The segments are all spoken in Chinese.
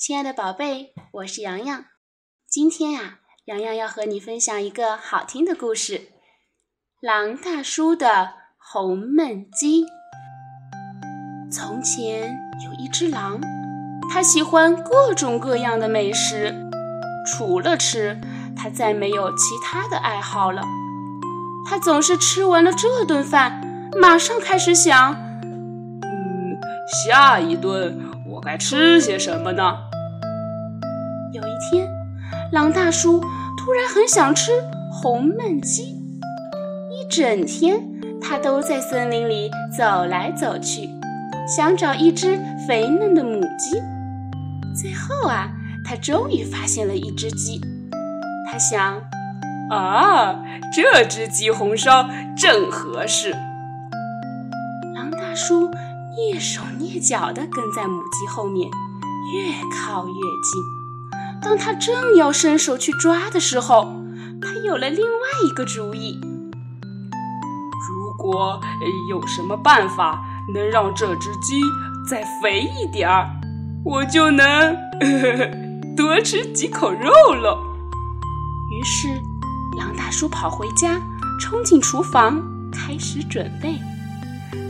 亲爱的宝贝，我是洋洋。今天呀，洋洋要和你分享一个好听的故事：狼大叔的红焖鸡。从前有一只狼，它喜欢各种各样的美食，除了吃，它再没有其他的爱好了。它总是吃完了这顿饭，马上开始想：嗯，下一顿我该吃些什么呢？有一天，狼大叔突然很想吃红焖鸡。一整天，他都在森林里走来走去，想找一只肥嫩的母鸡。最后啊，他终于发现了一只鸡。他想：啊，这只鸡红烧正合适。狼大叔蹑手蹑脚地跟在母鸡后面，越靠越近。当他正要伸手去抓的时候，他有了另外一个主意。如果有什么办法能让这只鸡再肥一点儿，我就能呵 呵多吃几口肉了。于是，狼大叔跑回家，冲进厨房开始准备。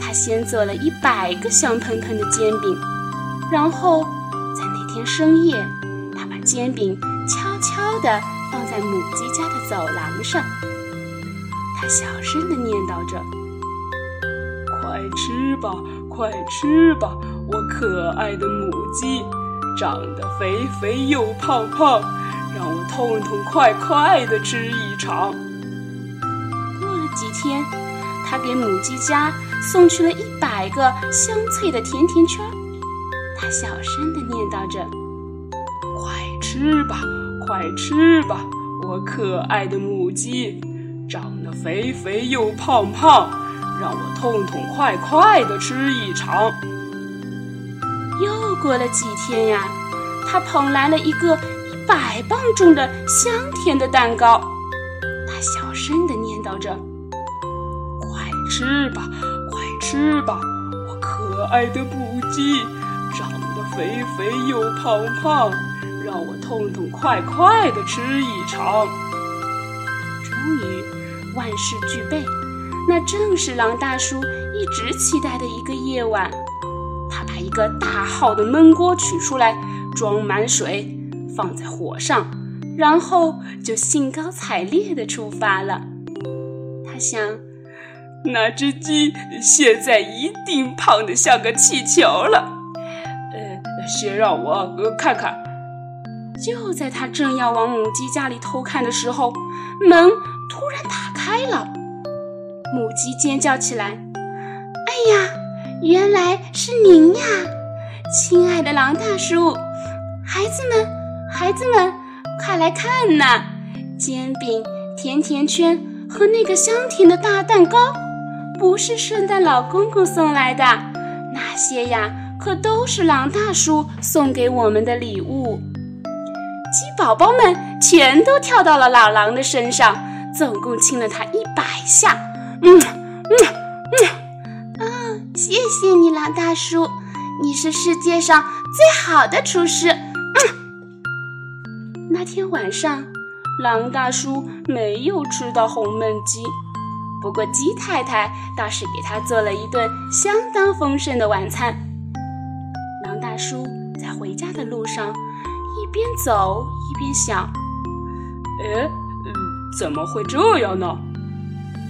他先做了一百个香喷喷的煎饼，然后在那天深夜。煎饼悄悄地放在母鸡家的走廊上，他小声地念叨着：“快吃吧，快吃吧，我可爱的母鸡，长得肥肥又胖胖，让我痛痛快快地吃一场。”过了几天，他给母鸡家送去了一百个香脆的甜甜圈，他小声地念叨着。吃吧，快吃吧，我可爱的母鸡，长得肥肥又胖胖，让我痛痛快快的吃一场。又过了几天呀，他捧来了一个一百磅重的香甜的蛋糕，他小声的念叨着：“快吃吧，快吃吧，我可爱的母鸡，长得肥肥又胖胖。”让我痛痛快快的吃一场。终于，万事俱备，那正是狼大叔一直期待的一个夜晚。他把一个大号的焖锅取出来，装满水，放在火上，然后就兴高采烈地出发了。他想，那只鸡现在一定胖得像个气球了。呃，先让我呃看看。就在他正要往母鸡家里偷看的时候，门突然打开了，母鸡尖叫起来：“哎呀，原来是您呀，亲爱的狼大叔！孩子们，孩子们，快来看呐！煎饼、甜甜圈和那个香甜的大蛋糕，不是圣诞老公公送来的，那些呀，可都是狼大叔送给我们的礼物。”鸡宝宝们全都跳到了老狼的身上，总共亲了他一百下。嗯嗯嗯，啊，谢谢你，狼大叔，你是世界上最好的厨师。嗯，那天晚上，狼大叔没有吃到红焖鸡，不过鸡太太倒是给他做了一顿相当丰盛的晚餐。狼大叔在回家的路上。边走一边想：“哎，怎么会这样呢？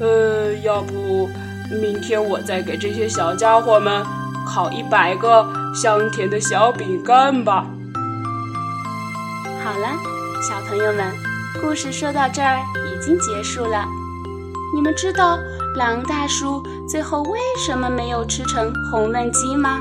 呃，要不明天我再给这些小家伙们烤一百个香甜的小饼干吧。”好了，小朋友们，故事说到这儿已经结束了。你们知道狼大叔最后为什么没有吃成红焖鸡吗？